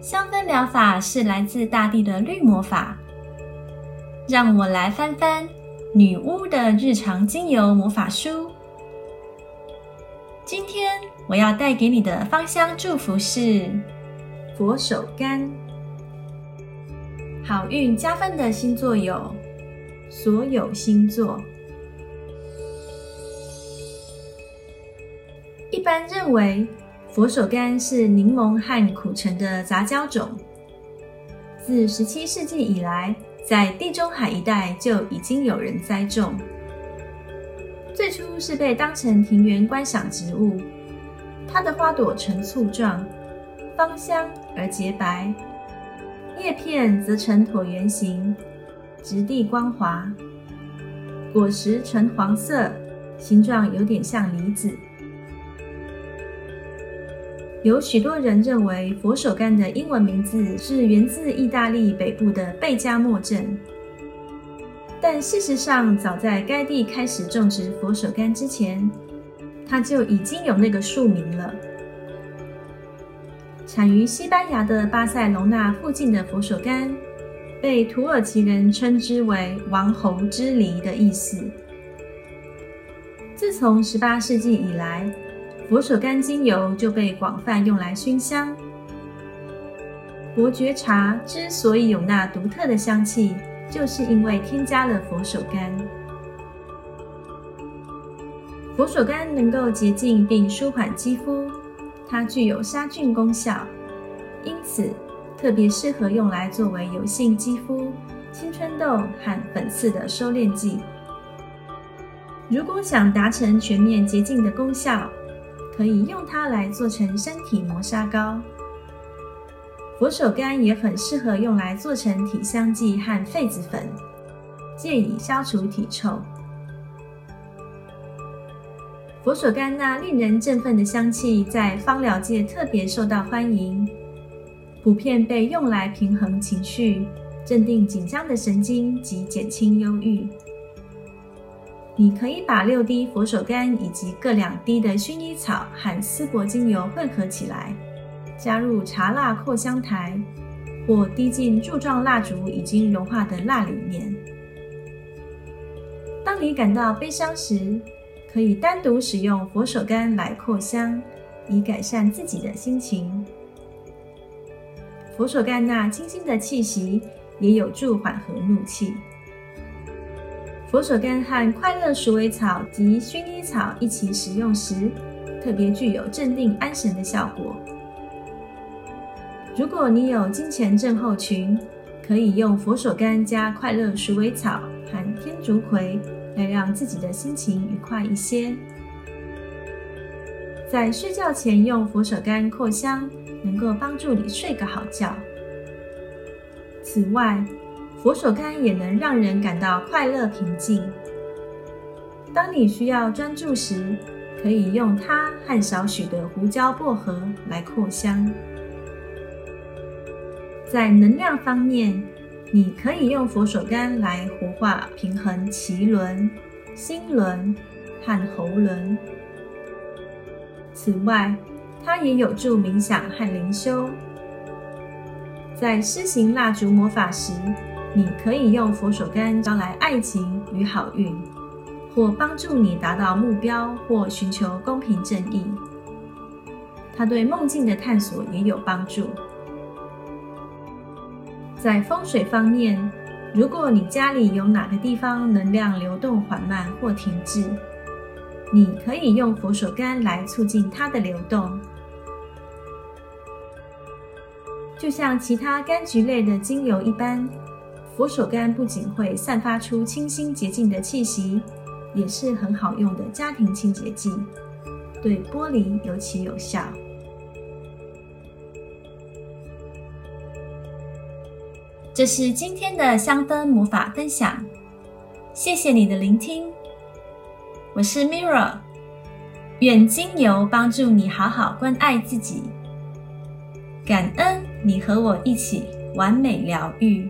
香氛疗法是来自大地的绿魔法。让我来翻翻女巫的日常精油魔法书。今天我要带给你的芳香祝福是佛手柑。好运加分的星座有所有星座。一般认为。佛手柑是柠檬和苦橙的杂交种，自17世纪以来，在地中海一带就已经有人栽种。最初是被当成庭园观赏植物，它的花朵呈簇状，芳香而洁白，叶片则呈椭圆形，质地光滑，果实呈黄色，形状有点像梨子。有许多人认为佛手柑的英文名字是源自意大利北部的贝加莫镇，但事实上，早在该地开始种植佛手柑之前，它就已经有那个树名了。产于西班牙的巴塞隆纳附近的佛手柑，被土耳其人称之为“王侯之梨”的意思。自从18世纪以来，佛手柑精油就被广泛用来熏香。伯爵茶之所以有那独特的香气，就是因为添加了佛手柑。佛手柑能够洁净并舒缓肌肤，它具有杀菌功效，因此特别适合用来作为油性肌肤、青春痘和粉刺的收敛剂。如果想达成全面洁净的功效，可以用它来做成身体磨砂膏。佛手柑也很适合用来做成体香剂和痱子粉，借以消除体臭。佛手柑那令人振奋的香气在芳疗界特别受到欢迎，普遍被用来平衡情绪、镇定紧张的神经及减轻忧郁。你可以把六滴佛手柑以及各两滴的薰衣草和丝柏精油混合起来，加入茶蜡扩香台，或滴进柱状蜡烛已经融化的蜡里面。当你感到悲伤时，可以单独使用佛手柑来扩香，以改善自己的心情。佛手柑那清新的气息也有助缓和怒气。佛手柑和快乐鼠尾草及薰衣草一起使用时，特别具有镇定安神的效果。如果你有金钱症候群，可以用佛手柑加快乐鼠尾草和天竺葵来让自己的心情愉快一些。在睡觉前用佛手柑扩香，能够帮助你睡个好觉。此外，佛手柑也能让人感到快乐平静。当你需要专注时，可以用它和少许的胡椒薄荷来扩香。在能量方面，你可以用佛手柑来活化平衡脐轮、心轮和喉轮。此外，它也有助冥想和灵修。在施行蜡烛魔法时，你可以用佛手柑招来爱情与好运，或帮助你达到目标，或寻求公平正义。它对梦境的探索也有帮助。在风水方面，如果你家里有哪个地方能量流动缓慢或停滞，你可以用佛手柑来促进它的流动。就像其他柑橘类的精油一般。佛手柑不仅会散发出清新洁净的气息，也是很好用的家庭清洁剂，对玻璃尤其有效。这是今天的香氛魔法分享，谢谢你的聆听。我是 Mirror，愿精油帮助你好好关爱自己，感恩你和我一起完美疗愈。